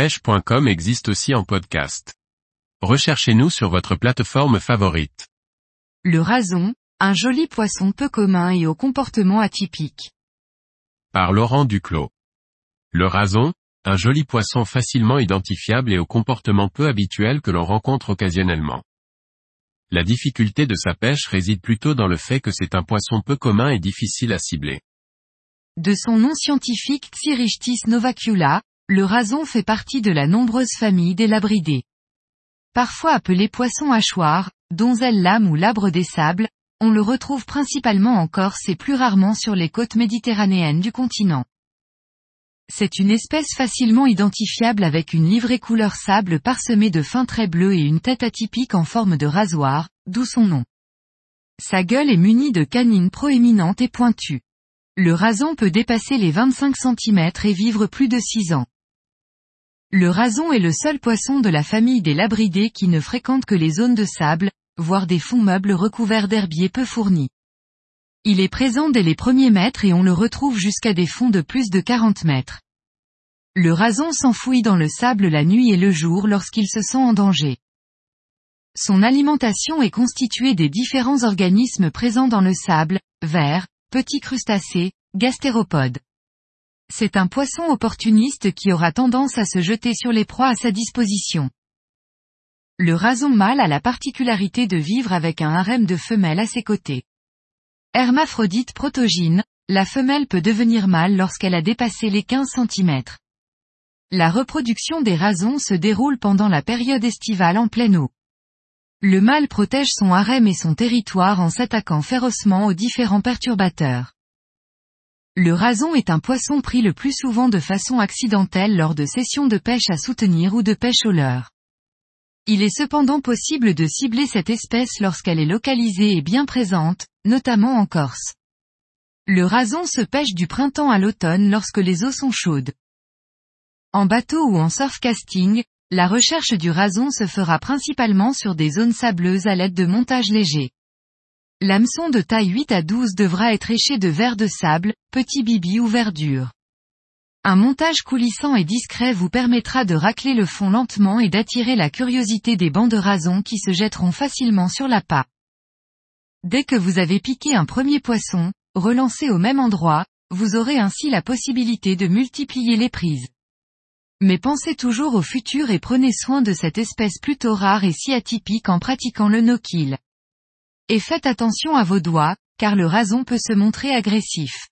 pêche.com existe aussi en podcast. Recherchez-nous sur votre plateforme favorite. Le rason, un joli poisson peu commun et au comportement atypique. Par Laurent Duclos. Le rason, un joli poisson facilement identifiable et au comportement peu habituel que l'on rencontre occasionnellement. La difficulté de sa pêche réside plutôt dans le fait que c'est un poisson peu commun et difficile à cibler. De son nom scientifique Tsirichtis novacula, le rason fait partie de la nombreuse famille des labridés. Parfois appelé poisson hachoir, donzelle lame ou labre des sables, on le retrouve principalement en Corse et plus rarement sur les côtes méditerranéennes du continent. C'est une espèce facilement identifiable avec une livrée couleur sable parsemée de fins traits bleus et une tête atypique en forme de rasoir, d'où son nom. Sa gueule est munie de canines proéminentes et pointues. Le rason peut dépasser les 25 cm et vivre plus de 6 ans. Le rason est le seul poisson de la famille des labridés qui ne fréquente que les zones de sable, voire des fonds meubles recouverts d'herbiers peu fournis. Il est présent dès les premiers mètres et on le retrouve jusqu'à des fonds de plus de 40 mètres. Le rason s'enfouit dans le sable la nuit et le jour lorsqu'il se sent en danger. Son alimentation est constituée des différents organismes présents dans le sable, vers, petits crustacés, gastéropodes. C'est un poisson opportuniste qui aura tendance à se jeter sur les proies à sa disposition. Le rason mâle a la particularité de vivre avec un harem de femelles à ses côtés. Hermaphrodite protogyne, la femelle peut devenir mâle lorsqu'elle a dépassé les 15 cm. La reproduction des rasons se déroule pendant la période estivale en pleine eau. Le mâle protège son harem et son territoire en s'attaquant férocement aux différents perturbateurs. Le rason est un poisson pris le plus souvent de façon accidentelle lors de sessions de pêche à soutenir ou de pêche au leurre. Il est cependant possible de cibler cette espèce lorsqu'elle est localisée et bien présente, notamment en Corse. Le rason se pêche du printemps à l'automne lorsque les eaux sont chaudes. En bateau ou en surfcasting, la recherche du rason se fera principalement sur des zones sableuses à l'aide de montages légers. L'hameçon de taille 8 à 12 devra être éché de verre de sable, petit bibi ou verdure. Un montage coulissant et discret vous permettra de racler le fond lentement et d'attirer la curiosité des bancs de rason qui se jetteront facilement sur la l'appât. Dès que vous avez piqué un premier poisson, relancé au même endroit, vous aurez ainsi la possibilité de multiplier les prises. Mais pensez toujours au futur et prenez soin de cette espèce plutôt rare et si atypique en pratiquant le no-kill. Et faites attention à vos doigts, car le rason peut se montrer agressif.